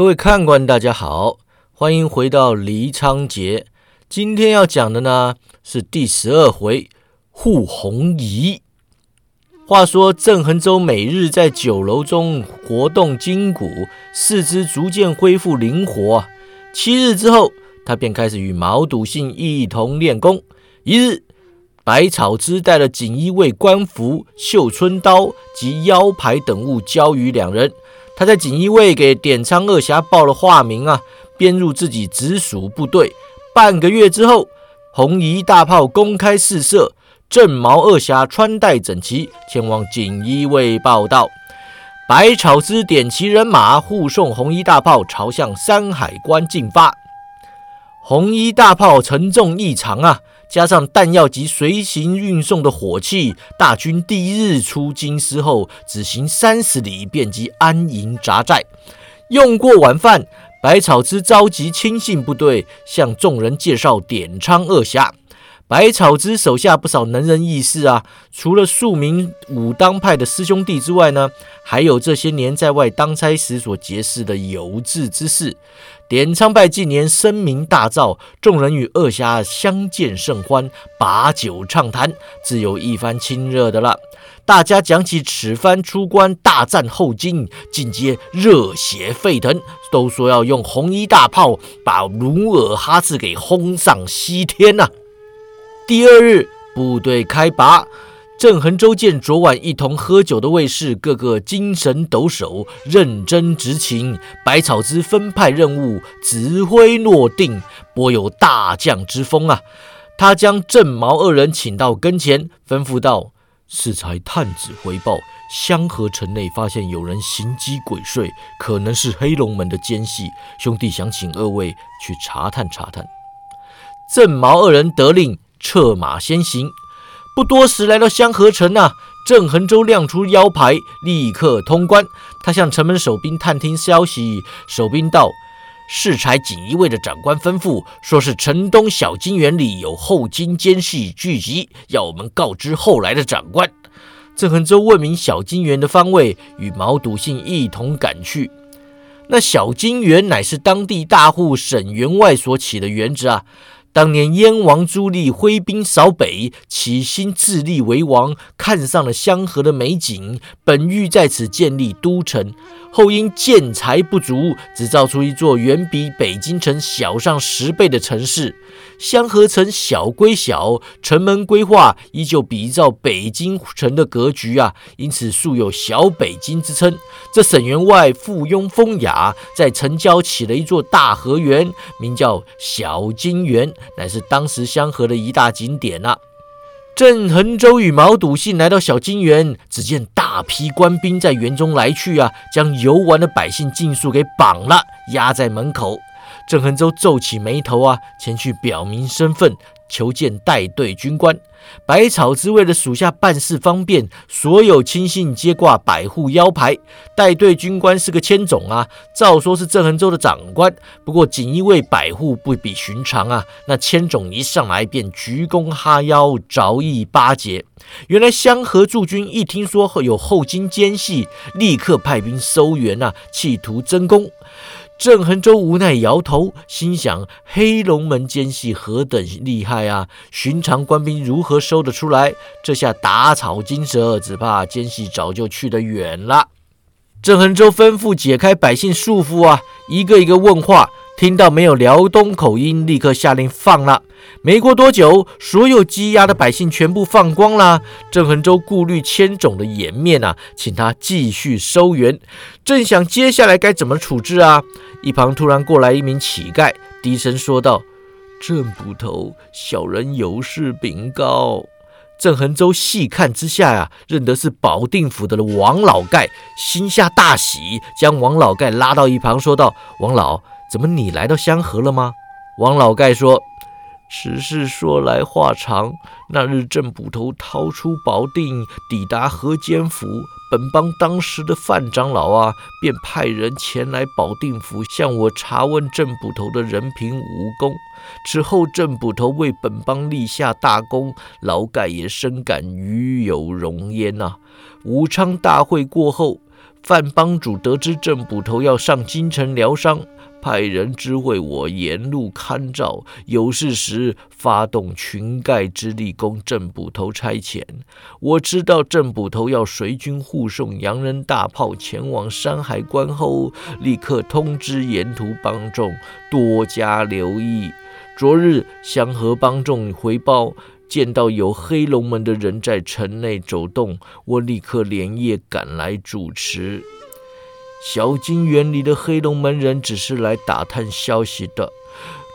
各位看官，大家好，欢迎回到黎昌杰。今天要讲的呢是第十二回护红仪。话说郑恒洲每日在酒楼中活动筋骨，四肢逐渐恢复灵活。七日之后，他便开始与毛笃信一同练功。一日，百草枝带了锦衣卫官服、绣春刀及腰牌等物交于两人。他在锦衣卫给点苍二侠报了化名啊，编入自己直属部队。半个月之后，红衣大炮公开试射，正毛二侠穿戴整齐，前往锦衣卫报道。百草之点齐人马护送红衣大炮朝向山海关进发。红衣大炮沉重异常啊！加上弹药及随行运送的火器，大军第一日出京师后，只行三十里便即安营扎寨。用过晚饭，百草之召集亲信部队，向众人介绍点苍二侠。百草之手下不少能人异士啊，除了数名武当派的师兄弟之外呢，还有这些年在外当差时所结识的有志之士。点苍派近年声名大噪，众人与二侠相见甚欢，把酒畅谈，自有一番亲热的了。大家讲起此番出关大战后金，尽皆热血沸腾，都说要用红衣大炮把努尔哈赤给轰上西天呐。第二日，部队开拔。郑恒洲见昨晚一同喝酒的卫士个个精神抖擞，认真执勤，百草之分派任务，指挥落定，颇有大将之风啊！他将郑毛二人请到跟前，吩咐道：“适才探子回报，香河城内发现有人行迹鬼祟，可能是黑龙门的奸细。兄弟想请二位去查探查探。”郑毛二人得令，策马先行。不多时，来到香河城啊，郑恒洲亮出腰牌，立刻通关。他向城门守兵探听消息，守兵道：“适才锦衣卫的长官吩咐，说是城东小金园里有后金奸细聚集，要我们告知后来的长官。”郑恒洲问明小金园的方位，与毛笃信一同赶去。那小金园乃是当地大户沈员外所起的园子啊。当年燕王朱棣挥兵扫北，起心自立为王，看上了香河的美景，本欲在此建立都城，后因建材不足，只造出一座远比北京城小上十倍的城市。香河城小归小，城门规划依旧比照北京城的格局啊，因此素有小北京之称。这沈员外附庸风雅，在城郊起了一座大河园，名叫小金园。乃是当时香河的一大景点呐。郑恒州与毛笃信来到小金园，只见大批官兵在园中来去啊，将游玩的百姓尽数给绑了，压在门口。郑恒洲皱起眉头啊，前去表明身份，求见带队军官。百草之为了属下办事方便，所有亲信皆挂百户腰牌。带队军官是个千总啊，照说是郑恒州的长官。不过锦衣卫百户不比寻常啊，那千总一上来便鞠躬哈腰，着意巴结。原来香河驻军一听说有后金奸细，立刻派兵收援啊，企图争功。郑恒洲无奈摇头，心想：黑龙门奸细何等厉害啊！寻常官兵如何收得出来？这下打草惊蛇，只怕奸细早就去得远了。郑恒洲吩咐解开百姓束缚啊，一个一个问话。听到没有辽东口音，立刻下令放了。没过多久，所有羁押的百姓全部放光了。郑恒洲顾虑千种的颜面啊，请他继续收援。正想接下来该怎么处置啊，一旁突然过来一名乞丐，低声说道：“郑捕头，小人有事禀告。”郑恒洲细看之下呀，认得是保定府的王老盖，心下大喜，将王老盖拉到一旁，说道：“王老。”怎么你来到香河了吗？王老盖说：“实事说来话长。那日郑捕头逃出保定，抵达河间府，本帮当时的范长老啊，便派人前来保定府向我查问郑捕头的人品武功。此后郑捕头为本帮立下大功，老盖也深感与有荣焉呐。武昌大会过后。”范帮主得知郑捕头要上京城疗伤。派人知会我，沿路看照，有事时发动群盖之力供郑捕头差遣。我知道郑捕头要随军护送洋人大炮前往山海关后，立刻通知沿途帮众多加留意。昨日香河帮众回报，见到有黑龙门的人在城内走动，我立刻连夜赶来主持。小金园里的黑龙门人只是来打探消息的，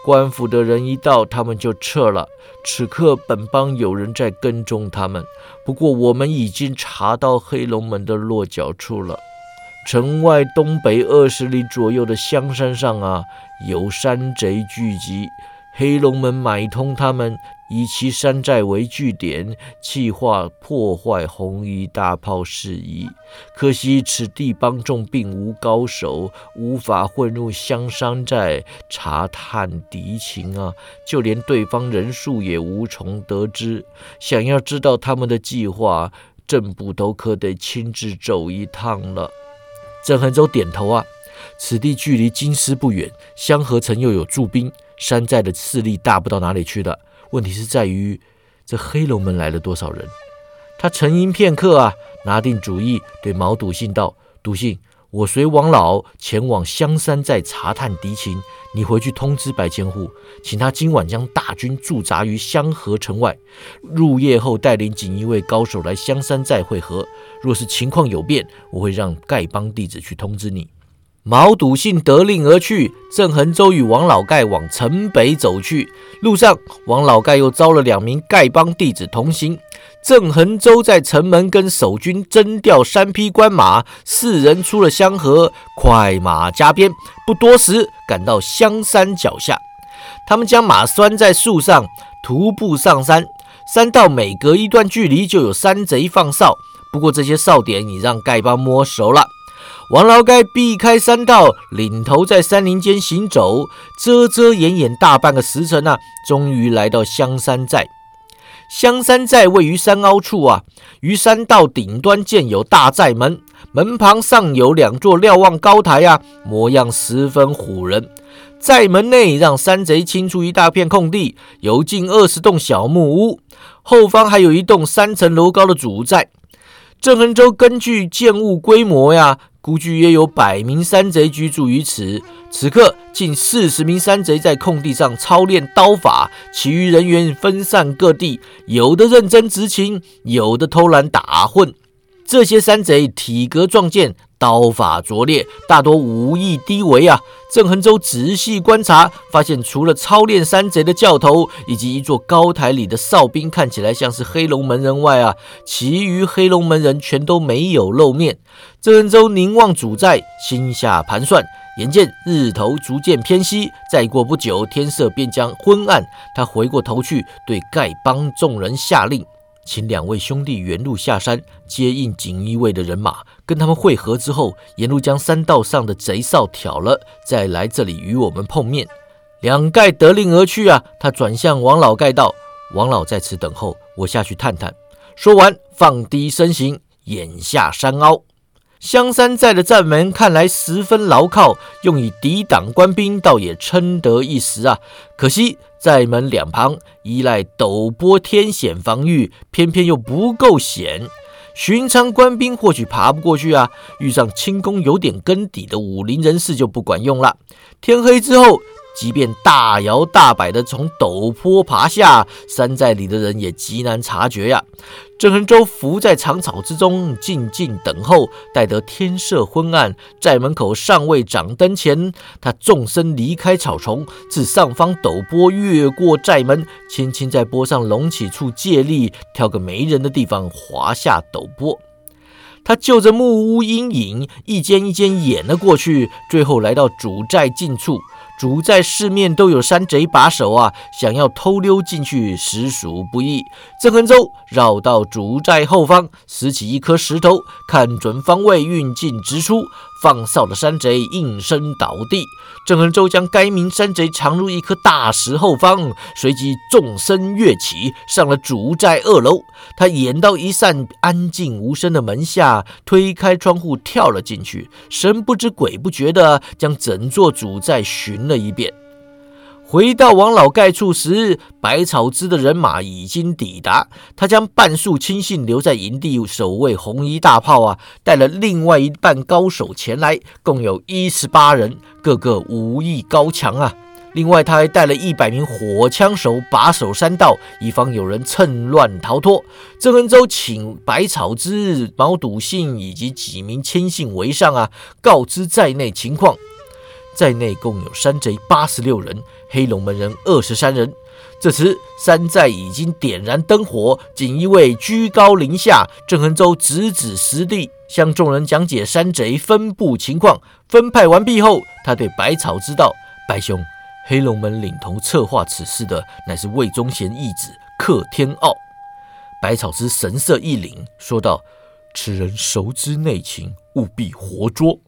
官府的人一到，他们就撤了。此刻本帮有人在跟踪他们，不过我们已经查到黑龙门的落脚处了。城外东北二十里左右的香山上啊，有山贼聚集，黑龙门买通他们。以其山寨为据点，计划破坏红衣大炮事宜。可惜此地帮众并无高手，无法混入香山寨查探敌情啊！就连对方人数也无从得知。想要知道他们的计划，郑捕头可得亲自走一趟了。郑恒洲点头啊，此地距离京师不远，香河城又有驻兵，山寨的势力大不到哪里去的。问题是在于，这黑龙门来了多少人？他沉吟片刻啊，拿定主意，对毛笃信道：“笃信，我随王老前往香山寨查探敌情，你回去通知白千户，请他今晚将大军驻扎于香河城外，入夜后带领锦衣卫高手来香山寨会合。若是情况有变，我会让丐帮弟子去通知你。”毛笃信得令而去，郑恒洲与王老盖往城北走去。路上，王老盖又招了两名丐帮弟子同行。郑恒洲在城门跟守军征调三匹官马，四人出了香河，快马加鞭，不多时赶到香山脚下。他们将马拴在树上，徒步上山。山道每隔一段距离就有山贼放哨，不过这些哨点已让丐帮摸熟了。王老盖避开山道，领头在山林间行走，遮遮掩掩大半个时辰啊，终于来到香山寨。香山寨位于山凹处啊，于山道顶端建有大寨门，门旁上有两座瞭望高台啊，模样十分唬人。寨门内让山贼清出一大片空地，有近二十栋小木屋，后方还有一栋三层楼高的主寨。郑恒洲根据建物规模呀。估计约有百名山贼居住于此。此刻，近四十名山贼在空地上操练刀法，其余人员分散各地，有的认真执勤，有的偷懒打混。这些山贼体格壮健。刀法拙劣，大多武艺低微啊！郑恒洲仔细观察，发现除了操练山贼的教头以及一座高台里的哨兵看起来像是黑龙门人外啊，其余黑龙门人全都没有露面。郑恒洲凝望主寨，心下盘算：眼见日头逐渐偏西，再过不久天色便将昏暗。他回过头去，对丐帮众人下令。请两位兄弟原路下山接应锦衣卫的人马，跟他们会合之后，沿路将山道上的贼哨挑了，再来这里与我们碰面。两盖得令而去啊！他转向王老盖道：“王老在此等候，我下去探探。”说完，放低身形，眼下山凹。香山寨的寨门看来十分牢靠，用以抵挡官兵，倒也称得一时啊。可惜寨门两旁依赖陡坡天险防御，偏偏又不够险，寻常官兵或许爬不过去啊。遇上轻功有点根底的武林人士就不管用了。天黑之后。即便大摇大摆地从陡坡爬下，山寨里的人也极难察觉呀。郑恒洲伏在长草之中，静静等候。待得天色昏暗，寨门口尚未掌灯前，他纵身离开草丛，自上方陡坡越过寨门，轻轻在坡上隆起处借力，挑个没人的地方滑下陡坡。他就着木屋阴影，一间一间演了过去，最后来到主寨近处。主寨四面都有山贼把守啊，想要偷溜进去实属不易。郑恒洲绕到主寨后方，拾起一颗石头，看准方位，运进直出，放哨的山贼应声倒地。郑恩洲将该名山贼藏入一颗大石后方，随即纵身跃起，上了主寨二楼。他掩到一扇安静无声的门下，推开窗户跳了进去，神不知鬼不觉地将整座主寨寻了一遍。回到王老盖处时，百草枝的人马已经抵达。他将半数亲信留在营地守卫红衣大炮啊，带了另外一半高手前来，共有一十八人，个个武艺高强啊。另外，他还带了一百名火枪手把守山道，以防有人趁乱逃脱。郑恩洲请百草枝、毛笃信以及几名亲信围上啊，告知在内情况。在内共有山贼八十六人，黑龙门人二十三人。这时山寨已经点燃灯火，锦衣卫居高临下。郑恒洲直指实地，向众人讲解山贼分布情况。分派完毕后，他对百草知道：“白兄，黑龙门领头策划此事的，乃是魏忠贤义子克天傲。”百草之神色一凛，说道：“此人熟知内情，务必活捉。”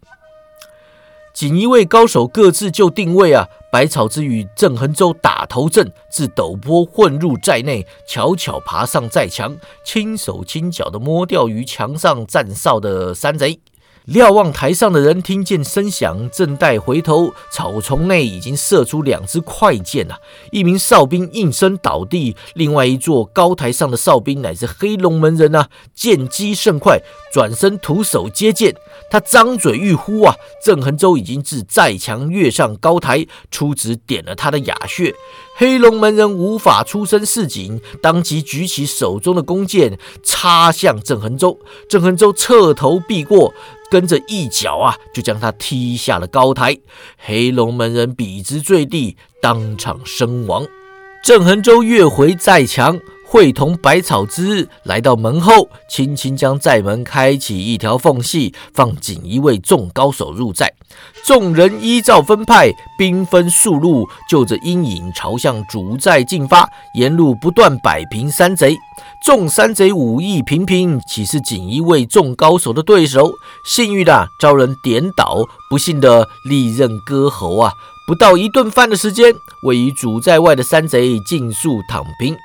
锦衣卫高手各自就定位啊，百草之与郑恒洲打头阵，自陡坡混入寨内，悄悄爬上寨墙，轻手轻脚的摸掉于墙上站哨的山贼。瞭望台上的人听见声响，正待回头，草丛内已经射出两支快箭啊！一名哨兵应声倒地，另外一座高台上的哨兵乃是黑龙门人啊！剑击甚快，转身徒手接剑。他张嘴欲呼啊！郑恒洲已经自寨墙跃上高台，出指点了他的哑穴。黑龙门人无法出声示警，当即举起手中的弓箭，插向郑恒洲。郑恒洲侧头避过。跟着一脚啊，就将他踢下了高台。黑龙门人笔直坠地，当场身亡。郑恒洲跃回寨墙，会同百草之来到门后，轻轻将寨门开启一条缝隙，放锦衣卫众高手入寨。众人依照分派，兵分数路，就着阴影朝向主寨进发，沿路不断摆平山贼。众山贼武艺平平，岂是锦衣卫众高手的对手？幸运的遭人点倒，不幸的利刃割喉啊！不到一顿饭的时间，位于主寨外的山贼尽数躺平。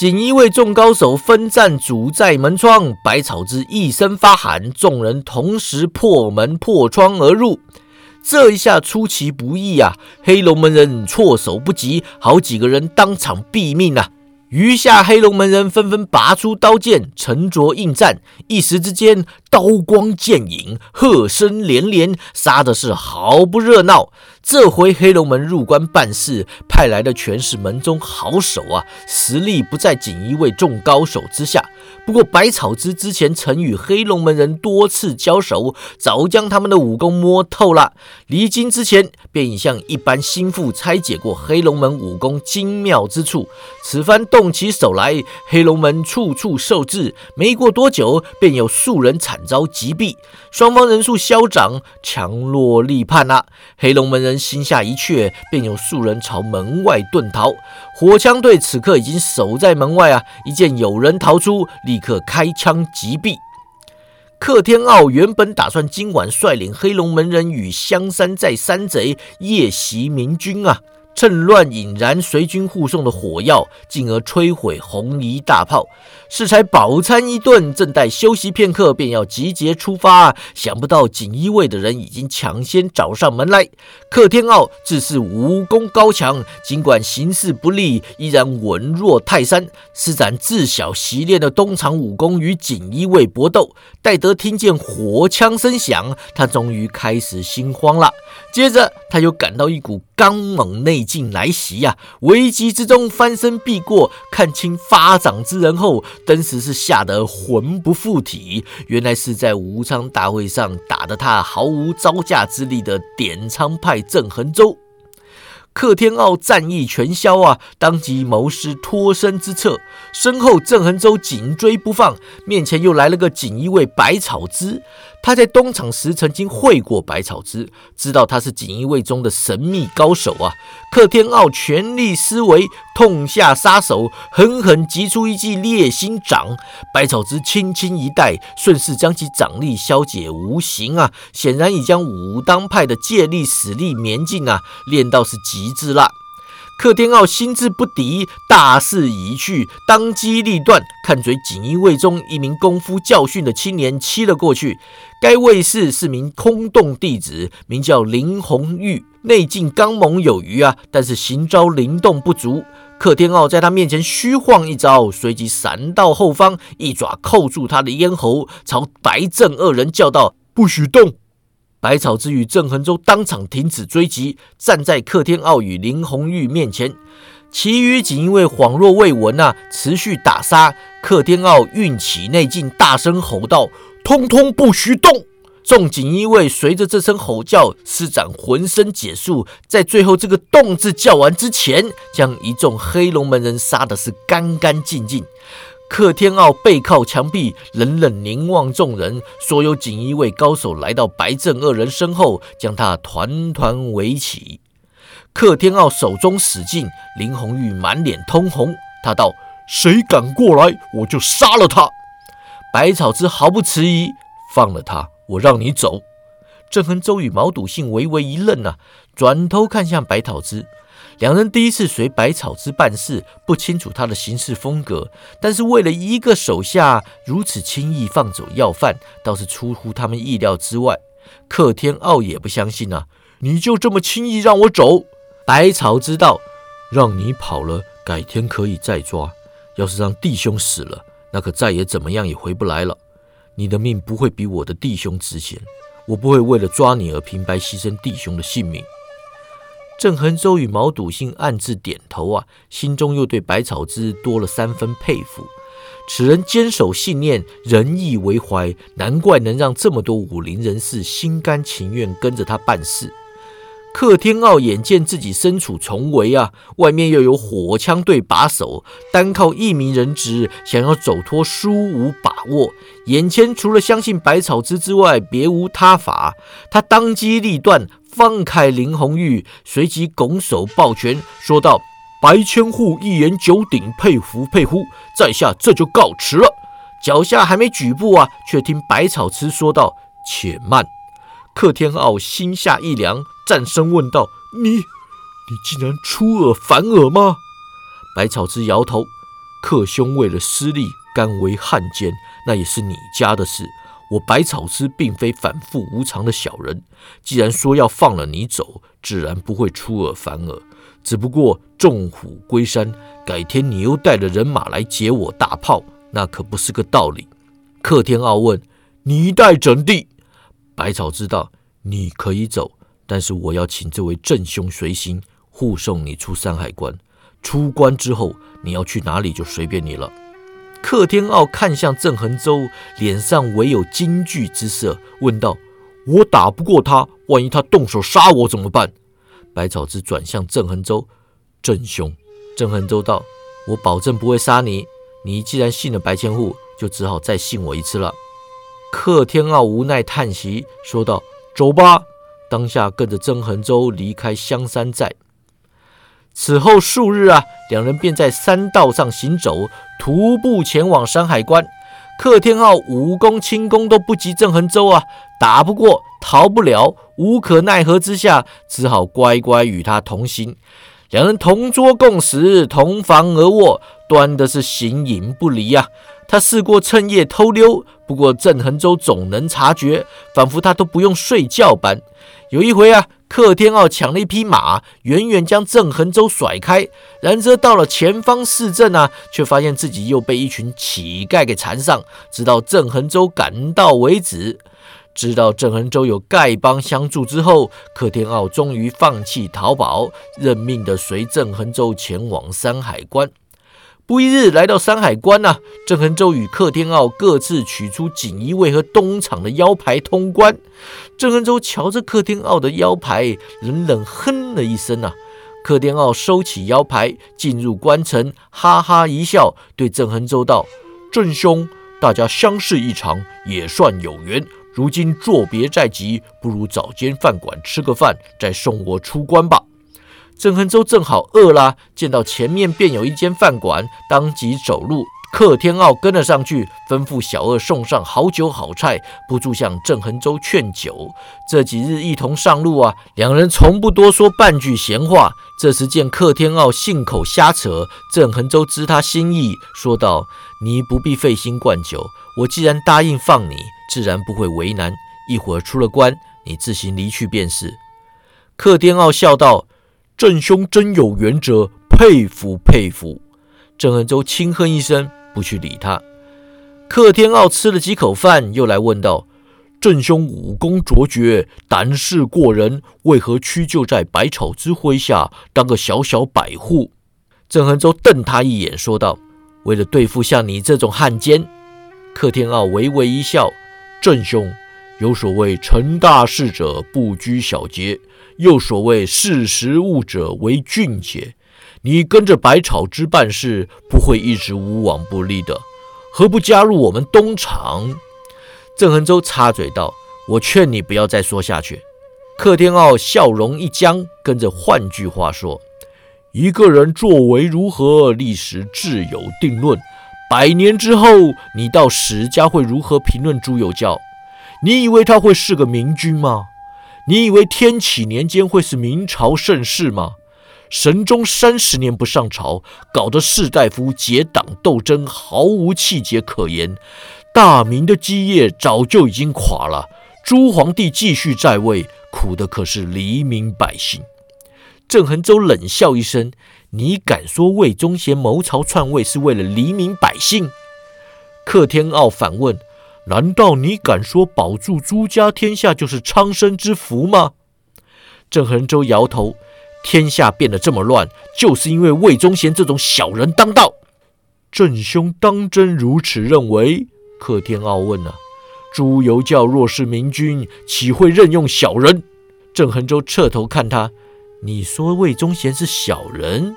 锦衣卫众高手分战主寨门窗，百草之一声发喊，众人同时破门破窗而入。这一下出其不意啊！黑龙门人措手不及，好几个人当场毙命啊！余下黑龙门人纷纷拔出刀剑，沉着应战。一时之间，刀光剑影，喝声连连，杀的是毫不热闹。这回黑龙门入关办事，派来的全是门中好手啊，实力不在锦衣卫众高手之下。不过百草之之前曾与黑龙门人多次交手，早将他们的武功摸透了。离京之前，便已向一般心腹拆解过黑龙门武功精妙之处。此番动起手来，黑龙门处处受制，没过多久，便有数人惨遭击毙。双方人数消长，强弱立判啊！黑龙门人心下一怯，便有数人朝门外遁逃。火枪队此刻已经守在门外啊！一见有人逃出，立刻开枪击毙。克天傲原本打算今晚率领黑龙门人与香山寨山贼夜袭明军啊！趁乱引燃随军护送的火药，进而摧毁红衣大炮。适才饱餐一顿，正待休息片刻，便要集结出发。想不到锦衣卫的人已经抢先找上门来。克天傲自是武功高强，尽管形势不利，依然稳若泰山，施展自小习练的东厂武功与锦衣卫搏斗。戴德听见火枪声响，他终于开始心慌了。接着，他又感到一股刚猛内劲来袭呀！危急之中翻身避过，看清发掌之人后，当时是吓得魂不附体。原来是在武昌大会上打得他毫无招架之力的点苍派郑恒洲。克天傲战意全消啊，当即谋施脱身之策。身后郑恒洲紧追不放，面前又来了个锦衣卫百草之。他在东厂时曾经会过百草之，知道他是锦衣卫中的神秘高手啊。克天傲全力施为，痛下杀手，狠狠击出一记烈心掌。百草之轻轻一带，顺势将其掌力消解无形啊！显然已将武当派的借力使力绵劲啊练到是极致了。克天傲心智不敌，大势已去，当机立断，看准锦衣卫中一名功夫教训的青年，欺了过去。该卫士是名空洞弟子，名叫林红玉，内劲刚猛有余啊，但是行招灵动不足。克天傲在他面前虚晃一招，随即闪到后方，一爪扣住他的咽喉，朝白正二人叫道：“不许动！”百草之与郑恒洲当场停止追击，站在克天傲与林红玉面前。其余仅因为恍若未闻啊，持续打杀。克天傲运起内劲，大声吼道：“通通不许动！”众锦衣卫随着这声吼叫，施展浑身解数，在最后这个“动”字叫完之前，将一众黑龙门人杀的是干干净净。克天傲背靠墙壁，冷冷凝望众人。所有锦衣卫高手来到白正二人身后，将他团团围起。克天傲手中使劲，林红玉满脸通红。他道：“谁敢过来，我就杀了他。”百草之毫不迟疑：“放了他，我让你走。”郑恒周与毛笃信微微一愣啊，转头看向百草之。两人第一次随百草之办事，不清楚他的行事风格，但是为了一个手下如此轻易放走要犯，倒是出乎他们意料之外。克天傲也不相信啊，你就这么轻易让我走？百草知道，让你跑了，改天可以再抓；要是让弟兄死了，那可再也怎么样也回不来了。你的命不会比我的弟兄值钱，我不会为了抓你而平白牺牲弟兄的性命。郑恒洲与毛笃信暗自点头啊，心中又对百草之多了三分佩服。此人坚守信念，仁义为怀，难怪能让这么多武林人士心甘情愿跟着他办事。克天傲眼见自己身处重围啊，外面又有火枪队把守，单靠一名人质想要走脱，殊无把握。眼前除了相信百草之之外，别无他法。他当机立断。放开林红玉，随即拱手抱拳，说道：“白千户一言九鼎，佩服佩服，在下这就告辞了。”脚下还没举步啊，却听百草痴说道：“且慢。”克天傲心下一凉，战声问道：“你，你竟然出尔反尔吗？”百草之摇头：“克兄为了私利，甘为汉奸，那也是你家的事。”我百草师并非反复无常的小人，既然说要放了你走，自然不会出尔反尔。只不过众虎归山，改天你又带着人马来劫我大炮，那可不是个道理。克天傲问：“你待怎地？”百草知道你可以走，但是我要请这位正兄随行，护送你出山海关。出关之后，你要去哪里就随便你了。克天傲看向郑恒洲，脸上唯有惊惧之色，问道：“我打不过他，万一他动手杀我怎么办？”百草之转向郑恒洲：“郑兄。”郑恒洲道：“我保证不会杀你。你既然信了白千户，就只好再信我一次了。”克天傲无奈叹息，说道：“走吧。”当下跟着郑恒洲离开香山寨。此后数日啊，两人便在山道上行走，徒步前往山海关。克天傲武功轻功都不及郑恒洲啊，打不过，逃不了，无可奈何之下，只好乖乖与他同行。两人同桌共食，同房而卧，端的是形影不离啊。他试过趁夜偷溜，不过郑恒洲总能察觉，仿佛他都不用睡觉般。有一回啊。克天傲抢了一匹马，远远将郑恒洲甩开。然则到了前方市镇啊，却发现自己又被一群乞丐给缠上，直到郑恒洲赶到为止。知道郑恒洲有丐帮相助之后，克天傲终于放弃逃跑，认命的随郑恒洲前往山海关。不一日，来到山海关呐，郑恒洲与克天傲各自取出锦衣卫和东厂的腰牌通关。郑恒洲瞧着克天傲的腰牌，冷冷哼了一声呐。克天傲收起腰牌，进入关城，哈哈一笑，对郑恒洲道：“郑兄，大家相识一场，也算有缘。如今作别在即，不如找间饭馆吃个饭，再送我出关吧。”郑恒洲正好饿啦，见到前面便有一间饭馆，当即走路。克天傲跟了上去，吩咐小二送上好酒好菜，不住向郑恒洲劝酒。这几日一同上路啊，两人从不多说半句闲话。这时见克天傲信口瞎扯，郑恒洲知他心意，说道：“你不必费心灌酒，我既然答应放你，自然不会为难。一会儿出了关，你自行离去便是。”克天傲笑道：“郑兄真有原则，佩服佩服。”郑恒洲轻哼一声。不去理他。克天傲吃了几口饭，又来问道：“郑兄武功卓绝，胆识过人，为何屈就在百草之麾下，当个小小百户？”郑恒洲瞪他一眼，说道：“为了对付像你这种汉奸。”克天傲微微一笑：“郑兄，有所谓成大事者不拘小节，又所谓识时务者为俊杰。”你跟着百草之办事，不会一直无往不利的，何不加入我们东厂？郑恒洲插嘴道：“我劝你不要再说下去。”克天傲笑容一僵，跟着换句话说：“一个人作为如何，历史自有定论。百年之后，你到史家会如何评论朱有教？你以为他会是个明君吗？你以为天启年间会是明朝盛世吗？”神宗三十年不上朝，搞得士大夫结党斗争，毫无气节可言。大明的基业早就已经垮了。朱皇帝继续在位，苦的可是黎民百姓。郑恒洲冷笑一声：“你敢说魏忠贤谋朝篡位是为了黎民百姓？”克天傲反问：“难道你敢说保住朱家天下就是苍生之福吗？”郑恒洲摇头。天下变得这么乱，就是因为魏忠贤这种小人当道。郑兄当真如此认为？克天傲问啊。朱由教若是明君，岂会任用小人？郑恒洲侧头看他，你说魏忠贤是小人？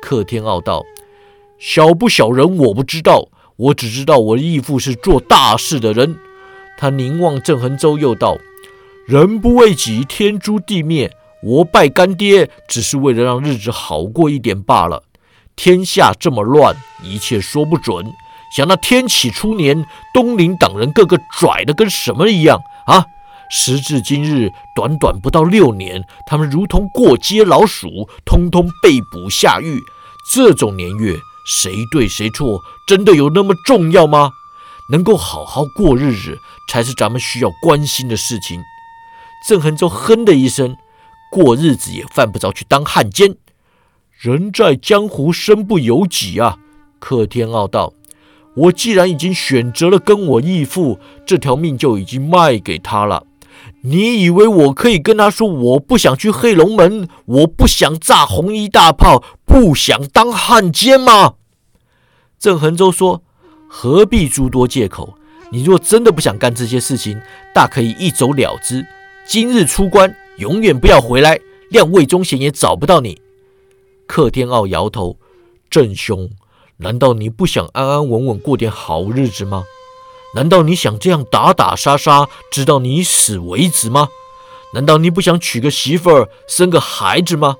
克天傲道：小不小人我不知道，我只知道我义父是做大事的人。他凝望郑恒洲，又道：人不为己，天诛地灭。我拜干爹，只是为了让日子好过一点罢了。天下这么乱，一切说不准。想那天启初年，东林党人个个拽的跟什么一样啊！时至今日，短短不到六年，他们如同过街老鼠，通通被捕下狱。这种年月，谁对谁错，真的有那么重要吗？能够好好过日子，才是咱们需要关心的事情。郑恒洲哼的一声。过日子也犯不着去当汉奸，人在江湖身不由己啊！克天傲道：“我既然已经选择了跟我义父，这条命就已经卖给他了。你以为我可以跟他说我不想去黑龙门，我不想炸红衣大炮，不想当汉奸吗？”郑恒洲说：“何必诸多借口？你若真的不想干这些事情，大可以一走了之，今日出关。”永远不要回来，谅魏忠贤也找不到你。克天傲摇头：“郑兄，难道你不想安安稳稳过点好日子吗？难道你想这样打打杀杀，直到你死为止吗？难道你不想娶个媳妇儿，生个孩子吗？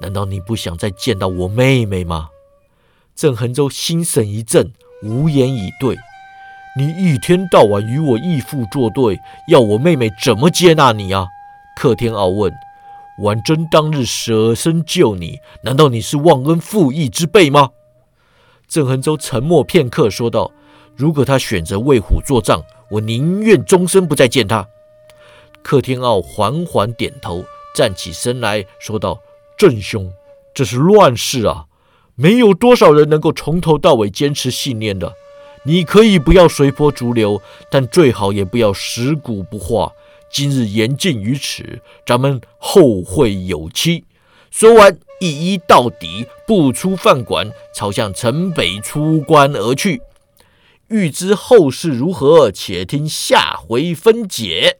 难道你不想再见到我妹妹吗？”郑恒洲心神一震，无言以对。你一天到晚与我义父作对，要我妹妹怎么接纳你啊？克天傲问：“婉贞当日舍身救你，难道你是忘恩负义之辈吗？”郑恒洲沉默片刻，说道：“如果他选择为虎作伥，我宁愿终身不再见他。”克天傲缓缓点头，站起身来说道：“郑兄，这是乱世啊，没有多少人能够从头到尾坚持信念的。你可以不要随波逐流，但最好也不要食古不化。”今日言尽于此，咱们后会有期。说完，一一到底，不出饭馆，朝向城北出关而去。欲知后事如何，且听下回分解。